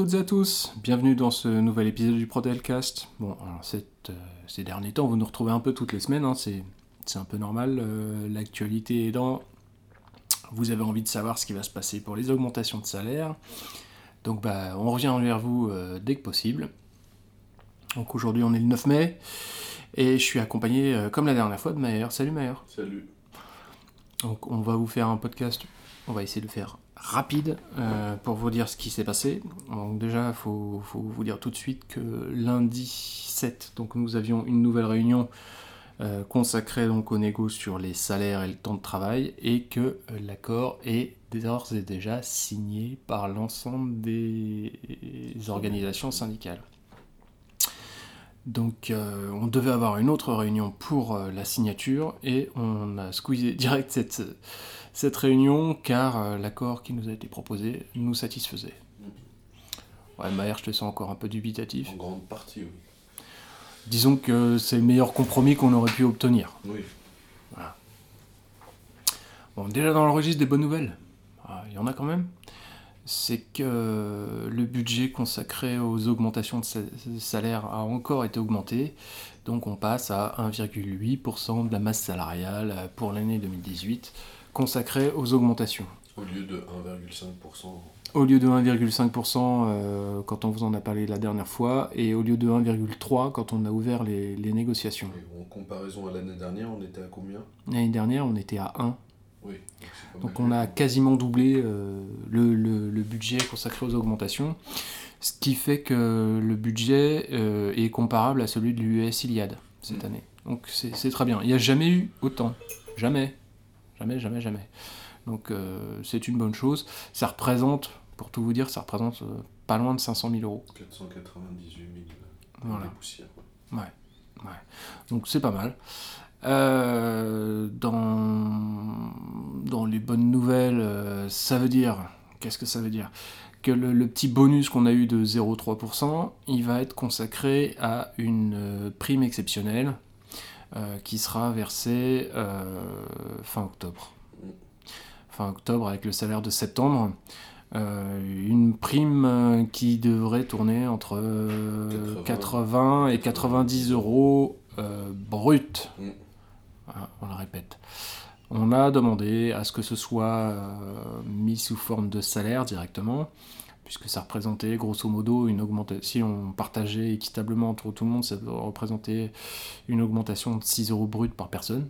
Toutes et à tous, bienvenue dans ce nouvel épisode du Protelcast. Bon, alors cette, euh, ces derniers temps, vous nous retrouvez un peu toutes les semaines, hein, c'est, un peu normal, euh, l'actualité est dans... Vous avez envie de savoir ce qui va se passer pour les augmentations de salaire. Donc bah, on revient vers vous euh, dès que possible. Donc aujourd'hui on est le 9 mai, et je suis accompagné, euh, comme la dernière fois, de Maher. Salut Maher. Salut. Donc on va vous faire un podcast, on va essayer de le faire rapide euh, pour vous dire ce qui s'est passé. Donc déjà, il faut, vous dire tout de suite que lundi 7, donc nous avions une nouvelle réunion euh, consacrée donc aux négos sur les salaires et le temps de travail et que euh, l'accord est d'ores et déjà signé par l'ensemble des organisations syndicales. Donc euh, on devait avoir une autre réunion pour euh, la signature et on a squeezé direct cette, cette réunion car euh, l'accord qui nous a été proposé nous satisfaisait. Ouais, Maher, je te sens encore un peu dubitatif. En grande partie, oui. Disons que c'est le meilleur compromis qu'on aurait pu obtenir. Oui. Bon, déjà dans le registre des bonnes nouvelles, ah, il y en a quand même, c'est que le budget consacré aux augmentations de sa- salaire a encore été augmenté. Donc on passe à 1,8% de la masse salariale pour l'année 2018 consacrée aux augmentations. Au lieu de 1,5%. Au lieu de 1,5% euh, quand on vous en a parlé la dernière fois, et au lieu de 1,3% quand on a ouvert les, les négociations. Et en comparaison à l'année dernière, on était à combien? L'année dernière, on était à 1. Oui. Donc, on a quasiment doublé euh, le, le- le budget consacré aux augmentations, ce qui fait que le budget euh, est comparable à celui de l'US Iliad cette Mm. année. Donc c'est très bien. Il n'y a jamais eu autant. Jamais. Jamais, jamais, jamais. Donc euh, c'est une bonne chose. Ça représente, pour tout vous dire, ça représente pas loin de 500 000 euros. 498 000. Voilà. Poussières. Ouais, ouais. Donc c'est pas mal. Euh, dans, dans les bonnes nouvelles, euh, ça veut dire, qu'est-ce que ça veut dire? Que le, le petit bonus qu'on a eu de 0,3%, il va être consacré à une euh, prime exceptionnelle qui sera versée fin octobre. Fin octobre avec le salaire de septembre. Une prime qui devrait tourner entre euh, 80, 80 et 90 euros euh, brut. Mm. On le répète. On a demandé à ce que ce soit euh, mis sous forme de salaire directement, puisque ça représentait grosso modo une augmentation. Si on partageait équitablement entre tout le monde, ça représentait une augmentation de 6 euros brut par personne.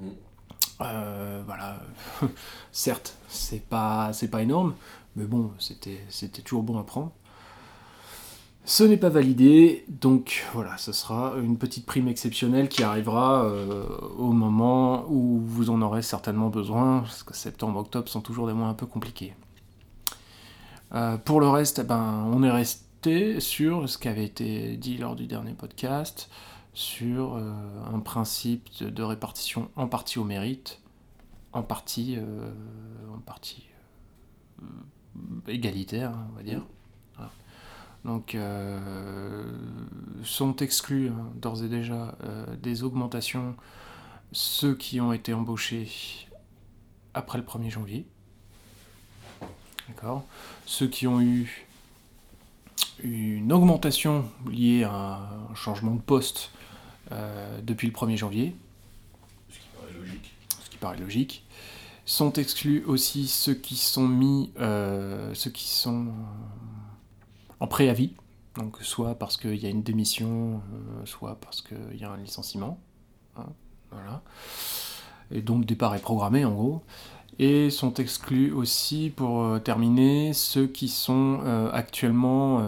Mm. Euh, voilà, certes, c'est pas, c'est pas énorme, mais bon, c'était, c'était toujours bon à prendre. Ce n'est pas validé, donc voilà, ce sera une petite prime exceptionnelle qui arrivera euh, au moment où vous en aurez certainement besoin, parce que septembre, octobre sont toujours des mois un peu compliqués. Euh, pour le reste, eh ben, on est resté sur ce qui avait été dit lors du dernier podcast, sur euh, un principe de, répartition en partie au mérite, en partie, en partie égalitaire, on va dire. Donc, euh, sont exclus hein, d'ores et déjà euh, des augmentations ceux qui ont été embauchés après le 1er janvier. D'accord? Ceux qui ont eu une augmentation liée à un changement de poste euh, depuis le 1er janvier, Ce qui paraît logique. ce qui paraît logique. Sont exclus aussi ceux qui sont mis, euh, ceux qui sont en préavis, donc soit parce qu'il y a une démission, euh, soit parce qu'il y a un licenciement. hein, voilà. Et donc départ est programmé en gros. Et sont exclus aussi, pour euh, terminer, ceux qui sont euh, actuellement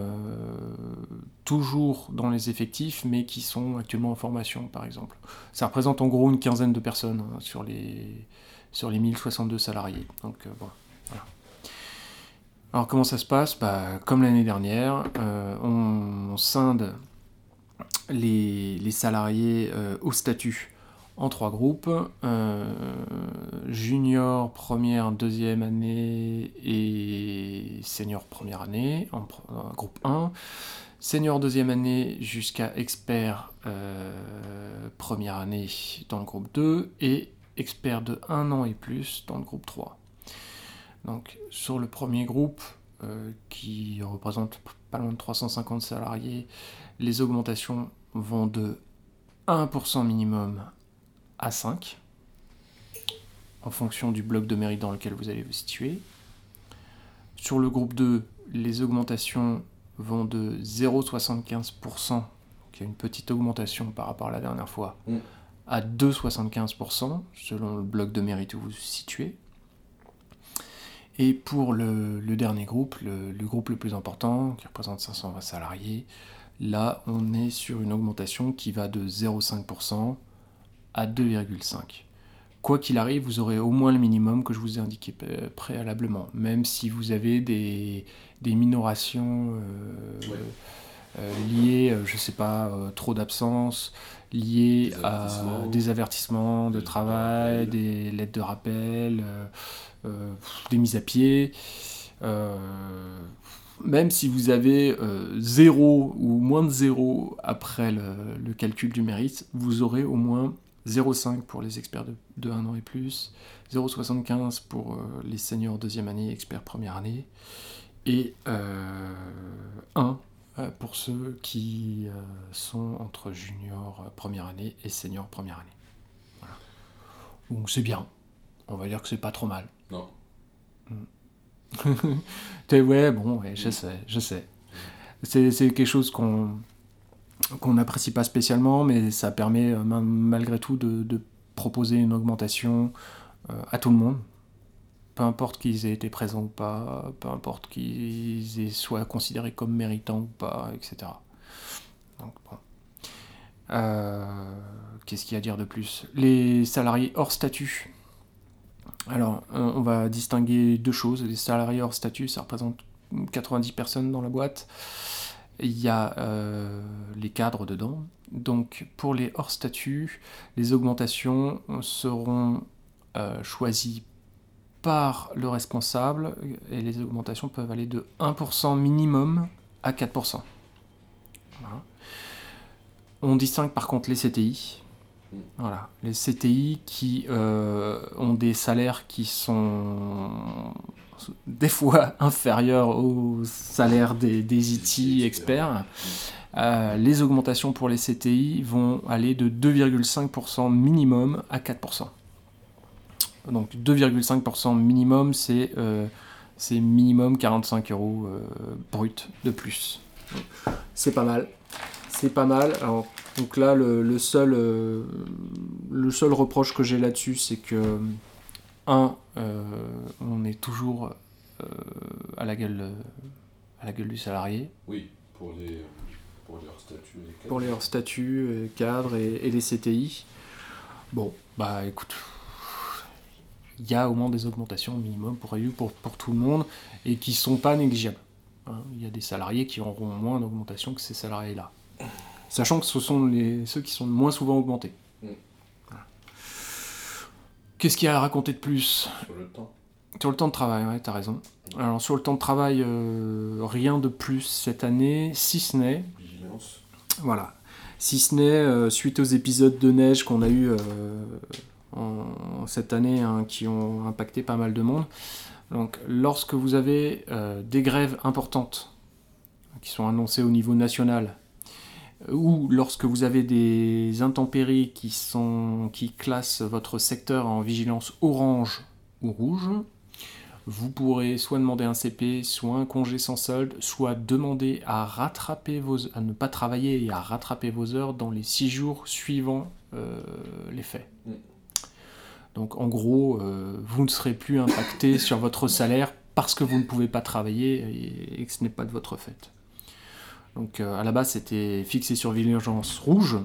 toujours dans les effectifs, mais qui sont actuellement en formation, par exemple. Ça représente en gros une quinzaine de personnes hein, sur, les, sur les 1062 salariés. Donc bon, voilà. Alors comment ça se passe? Bah, Comme l'année dernière, euh, on, scinde les, salariés euh, au statut en trois groupes. euh, junior, première, deuxième année et senior première année en, en groupe 1. Senior deuxième année jusqu'à expert première année dans le groupe 2 et expert de 1 an et plus dans le groupe 3. Donc sur le premier groupe, euh, qui représente pas loin de 350 salariés, les augmentations vont de 1% minimum à 5 en fonction du bloc de mérite dans lequel vous allez vous situer. Sur le groupe 2, les augmentations vont de 0,75%, donc il y a une petite augmentation par rapport à la dernière fois, Mm. à 2,75% selon le bloc de mérite où vous vous situez. Et pour le, dernier groupe, le, groupe le plus important, qui représente 520 salariés, là on est sur une augmentation qui va de 0,5% à 2,5%. Quoi qu'il arrive, vous aurez au moins le minimum que je vous ai indiqué préalablement, même si vous avez des, minorations euh. Euh, liées, euh, je sais pas, euh, trop d'absence, liées Des à des avertissements de travail, des lettres de rappel, des mises à pied. même si vous avez zéro ou moins de zéro après le, le calcul du mérite, vous aurez au moins 0,5 pour les experts de, de 1 an et plus, 0,75 pour euh, les seniors deuxième année, experts première année, et euh, 1 euh, pour ceux qui euh, sont entre junior euh, première année et senior première année. Voilà. Donc c'est bien. On va dire que c'est pas trop mal. Non. T'es- ouais, bon, ouais, je sais, je sais. C'est quelque chose qu'on qu'on n'apprécie pas spécialement, mais ça permet euh, ma- malgré tout de, de proposer une augmentation euh, à tout le monde. Peu importe qu'ils aient été présents ou pas, peu importe qu'ils soient considérés comme méritants ou pas, etc. Donc bon. Euh, Qu'est-ce qu'il y a à dire de plus? Les salariés hors statut. Alors, euh, on va distinguer deux choses. Les salariés hors statut, ça représente 90 personnes dans la boîte. Il y a euh, les cadres dedans. Donc, pour les hors statut, les augmentations seront choisies par le responsable et les augmentations peuvent aller de 1% minimum à 4%. Voilà. On distingue par contre les CTI. Voilà, les CTI qui euh, ont des salaires qui sont des fois inférieurs aux salaires des, des IT experts. Euh, les augmentations pour les CTI vont aller de 2,5% minimum à 4%. Donc 2,5% minimum, c'est euh, c'est minimum 45 euros euh, brut de plus. C'est pas mal. C'est pas mal. Alors, donc là, le, le seul, euh, le seul reproche que j'ai là-dessus, c'est que, un, euh, on est toujours euh, à, la gueule, à la gueule du salarié. Oui, pour les, pour leur statut. et cadres. pour leur statut, euh, cadre et, et les CTI. Bon, bah écoute, il y a au moins des augmentations minimum pour, pour, pour tout le monde et qui sont pas négligeables. Hein, Il y a des salariés qui auront moins d'augmentation que ces salariés-là. Sachant que ce sont les, ceux qui sont le moins souvent augmentés. Mm. Voilà. Qu'est-ce qu'il y a à raconter de plus? Sur le temps. sur le temps de travail, ouais, t'as raison. Alors sur le temps de travail, euh, rien de plus cette année, si ce n'est Vigilance. voilà. Si ce n'est euh, suite aux épisodes de neige qu'on a eu euh, cette année hein, qui ont impacté pas mal de monde. Donc, lorsque vous avez euh, des grèves importantes qui sont annoncées au niveau national, ou lorsque vous avez des intempéries qui, sont, qui classent votre secteur en vigilance orange ou rouge, vous pourrez soit demander un CP, soit un congé sans solde, soit demander à rattraper vos, à ne pas travailler et à rattraper vos heures dans les six jours suivant euh, les faits. Donc en gros, euh, vous ne serez plus impacté sur votre salaire parce que vous ne pouvez pas travailler et, et que ce n'est pas de votre fait. Donc euh, à la base, c'était fixé sur vigilance rouge,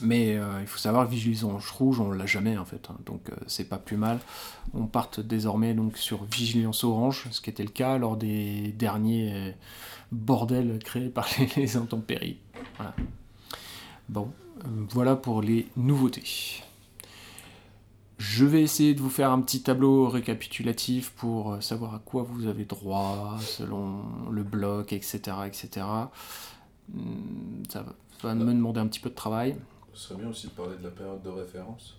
mais euh, il faut savoir que vigilance rouge, on l'a jamais en fait, hein. donc euh, c'est pas plus mal. On parte désormais donc sur vigilance orange, ce qui était le cas lors des derniers bordels créés par les, les intempéries. Voilà. Bon, euh, voilà pour les nouveautés. Je vais essayer de vous faire un petit tableau récapitulatif pour euh, savoir à quoi vous avez droit selon le bloc, etc. etc. Hum, Ça va- me demander un petit peu de travail. Ce serait bien aussi de parler de la période de référence.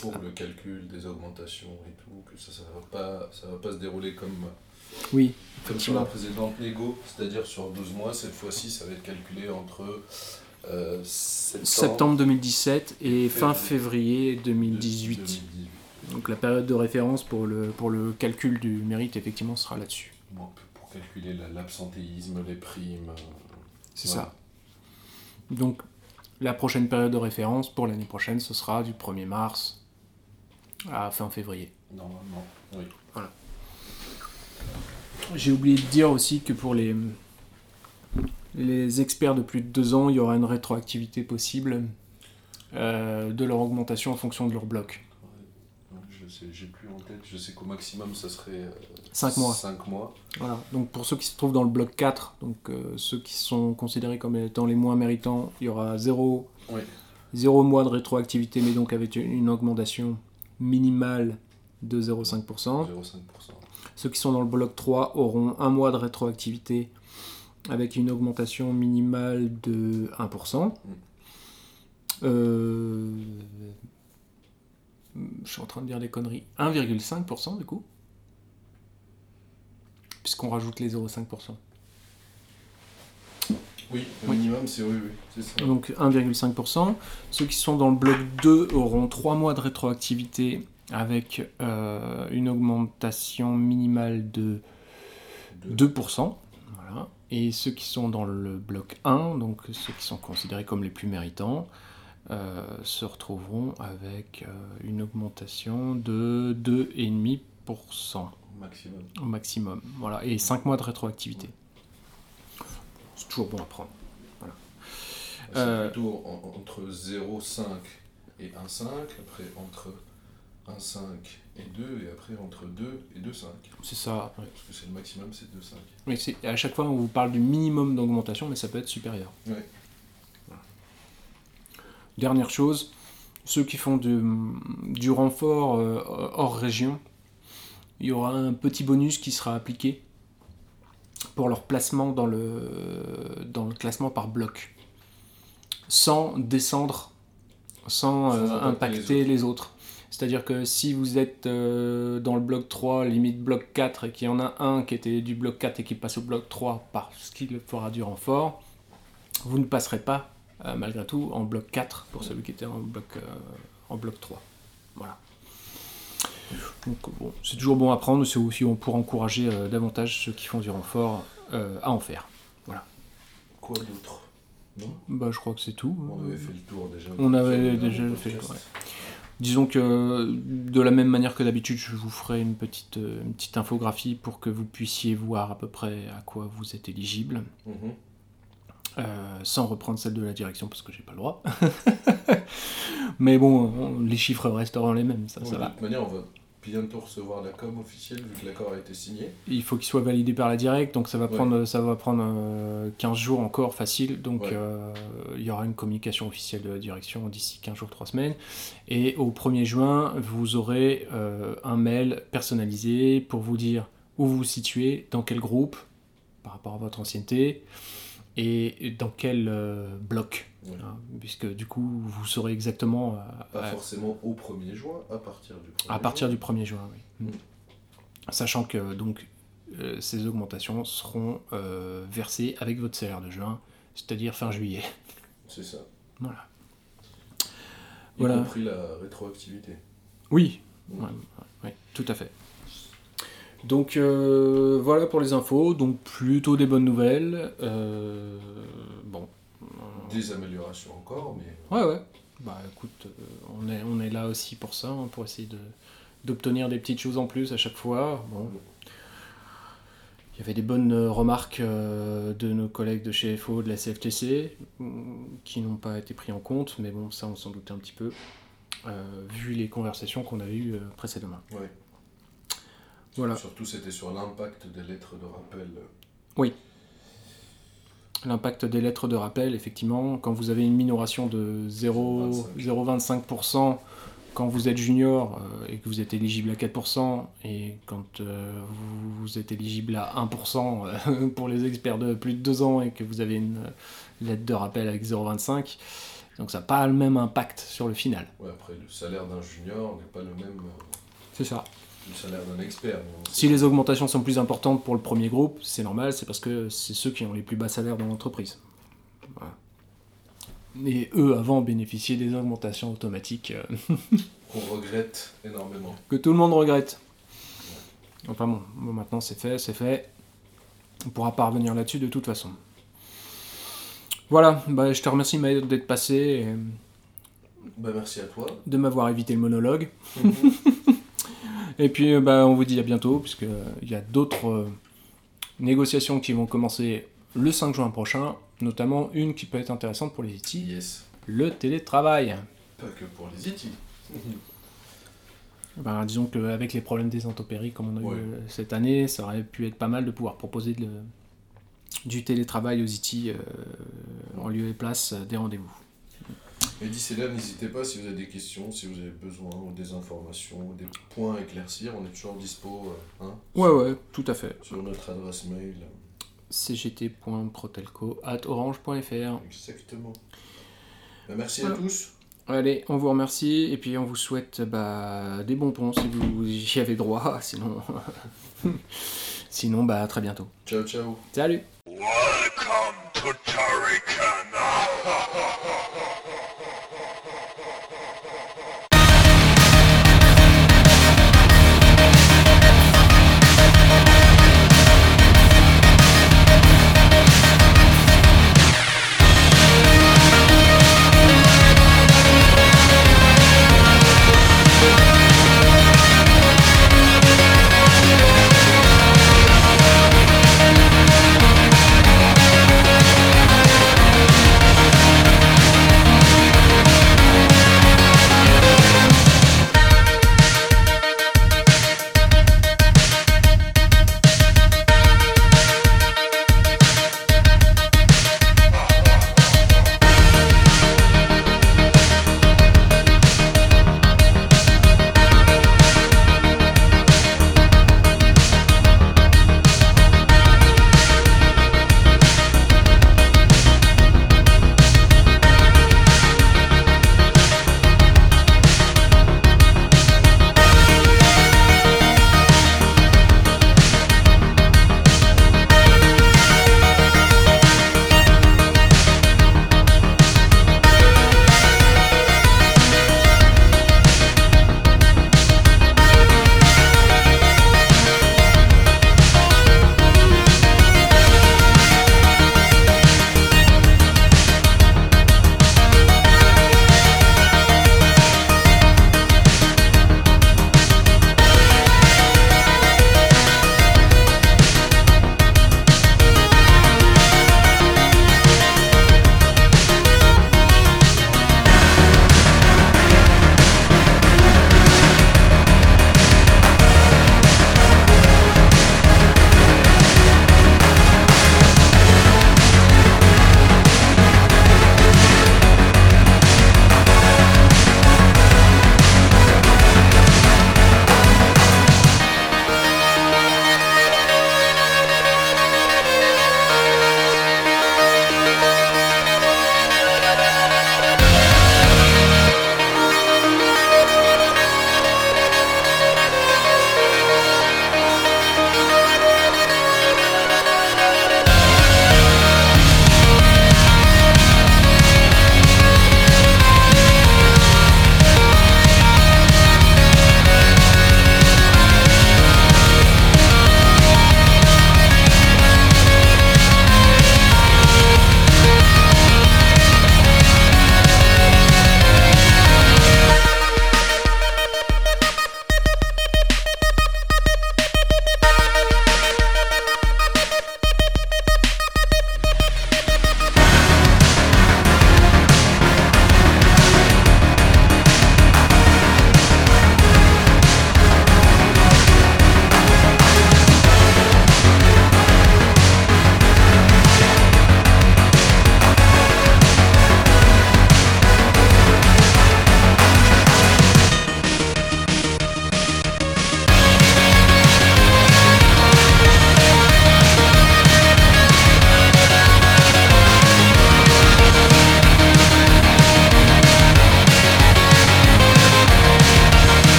pour le calcul des augmentations et tout, que ça ne va, pas, ça va pas se dérouler comme, Oui, comme sur la précédente négo, c'est-à-dire sur 12 mois, cette fois-ci ça va être calculé entre euh, septembre, Septembre 2017 et fin Février. février 2018. 2018. Donc la période de référence pour le, pour le calcul du mérite, effectivement, sera là-dessus. Bon, pour calculer la- l'absentéisme, les primes. euh, C'est Voilà. ça. Donc la prochaine période de référence pour l'année prochaine, ce sera du 1er mars à fin février. Normalement, oui. J'ai oublié de dire aussi que pour les, les experts de plus de deux ans, il y aura une rétroactivité possible euh, de leur augmentation en fonction de leur bloc. Je sais, j'ai plus en tête. Je sais qu'au maximum, ça serait 5 mois. 5 mois. Voilà. Donc pour ceux qui se trouvent dans le bloc 4, donc euh, ceux qui sont considérés comme étant les moins méritants, il y aura 0, Oui. mois de rétroactivité, mais donc avec une augmentation minimale de 0,5%. 0,5%. Ceux qui sont dans le bloc 3 auront un mois de rétroactivité avec une augmentation minimale de 1%. Euh, Je suis en train de dire des conneries. 1,5% du coup Puisqu'on rajoute les 0,5%. Oui, le Oui. minimum, c'est oui, oui, ça. Donc 1,5%. Ceux qui sont dans le bloc 2 auront 3 mois de rétroactivité avec euh, une augmentation minimale de Deux. 2%. Voilà. Et ceux qui sont dans le bloc 1, donc ceux qui sont considérés comme les plus méritants, euh, se retrouveront avec euh, une augmentation de 2,5% Maximum. au maximum. Voilà. Et 5 mois de rétroactivité. C'est toujours bon à prendre. C'est Euh, plutôt en- entre 0,5 et 1,5, après entre 1,5 et 2, et après entre 2 et 2,5. C'est ça. ouais. Parce que c'est le maximum, c'est 2,5. Mais c'est- à chaque fois, on vous parle du minimum d'augmentation, mais ça peut être supérieur. Ouais. Dernière chose, ceux qui font du, du renfort euh, hors région, il y aura un petit bonus qui sera appliqué pour leur placement dans le, dans le classement par bloc, sans descendre, sans, Sans euh, impacter impacter les autres. C'est-à-dire que si vous êtes euh, dans le bloc 3, limite bloc 4, et qu'il y en a un qui était du bloc 4 et qui passe au bloc 3 parce qu'il fera du renfort, vous ne passerez pas, euh, malgré tout, en bloc 4 pour celui qui était en bloc, euh, en bloc 3. Voilà. Donc bon, c'est toujours bon à prendre, c'est aussi pour encourager davantage ceux qui font du renfort à en faire. Quoi d'autre? Bah, je crois que c'est tout. On avait fait le tour déjà. On avait déjà fait le tour, ouais. Disons que de la même manière que d'habitude, je vous ferai une petite, euh, une petite infographie pour que vous puissiez voir à peu près à quoi vous êtes éligible, Mhm. euh, sans reprendre celle de la direction parce que j'ai pas le droit. Mais bon, on- les chiffres resteront les mêmes, ça, Bon, ça de va. toute manière, on va bientôt recevoir la com officielle vu que l'accord a été signé. Il faut qu'il soit validé par la direct, donc ça va Ouais. prendre, ça va prendre euh, 15 jours encore facile. Donc Ouais. euh, il y aura une communication officielle de la direction d'ici 15 jours, 3 semaines. Et au 1er juin, vous aurez euh, un mail personnalisé pour vous dire où vous vous situez, dans quel groupe, par rapport à votre ancienneté, et dans quel euh, bloc. Hein, puisque du coup, vous saurez exactement euh, Pas euh, forcément au 1er juin, à partir du 1er à partir juin. du 1er juin, oui. Mm. Sachant que donc euh, ces augmentations seront euh, versées avec votre salaire de juin, c'est-à-dire fin juillet. C'est ça. Voilà. Y Voilà. compris la rétroactivité. Oui, Mm. ouais, ouais, tout à fait. Donc euh, voilà pour les infos, donc plutôt des bonnes nouvelles. Euh, bon. Des améliorations encore, mais Ouais, ouais. Bah écoute, euh, on, est, on est là aussi pour ça, hein, pour essayer de, d'obtenir des petites choses en plus à chaque fois. Bon. Il y avait des bonnes remarques de nos collègues de chez FO, de la CFTC, qui n'ont pas été pris en compte, mais bon, ça on s'en doutait un petit peu, euh, vu les conversations qu'on avait eues précédemment. ouais. Voilà. Surtout, c'était sur l'impact des lettres de rappel. L'impact des lettres de rappel, effectivement, quand vous avez une minoration de 0 0,25% quand vous êtes junior euh, et que vous êtes éligible à 4%, et quand euh, vous, vous êtes éligible à 1% euh, pour les experts de plus de 2 ans et que vous avez une lettre de rappel avec 0,25, Donc ça n'a pas le même impact sur le final. Ouais, après, le salaire d'un junior n'est pas le même C'est ça. Le salaire d'un expert. Si les augmentations sont plus importantes pour le premier groupe, c'est normal, c'est parce que c'est ceux qui ont les plus bas salaires dans l'entreprise. Voilà. Et eux, avant, bénéficiaient des augmentations automatiques euh, Qu'on regrette énormément. que tout le monde regrette. Enfin bon, bon, maintenant c'est fait, c'est fait. On pourra pas revenir là-dessus de toute façon. Voilà, bah, je te remercie Maël d'être passé et Bah, merci à toi. de m'avoir évité le monologue. Et puis euh, bah, on vous dit à bientôt, puisqu'il y a d'autres euh, négociations qui vont commencer le 5 juin prochain, notamment une qui peut être intéressante pour les IT, yes. le télétravail. Pas que pour les IT. Ben, disons qu'avec les problèmes des intempéries comme on a Ouais. eu euh, cette année, ça aurait pu être pas mal de pouvoir proposer de- du télétravail aux IT euh, en lieu et place euh, des rendez-vous. Et d'ici là, n'hésitez pas si vous avez des questions, si vous avez besoin ou des informations, ou des points à éclaircir, on est toujours dispo euh, hein, Ouais, ouais, tout à fait. sur notre adresse mail. cgt.protelco.orange.fr Exactement. Bah, merci Voilà. à tous. Allez, on vous remercie et puis on vous souhaite bah, des bons ponts si vous y avez droit. Sinon, sinon bah, à très bientôt. Ciao, ciao. Salut.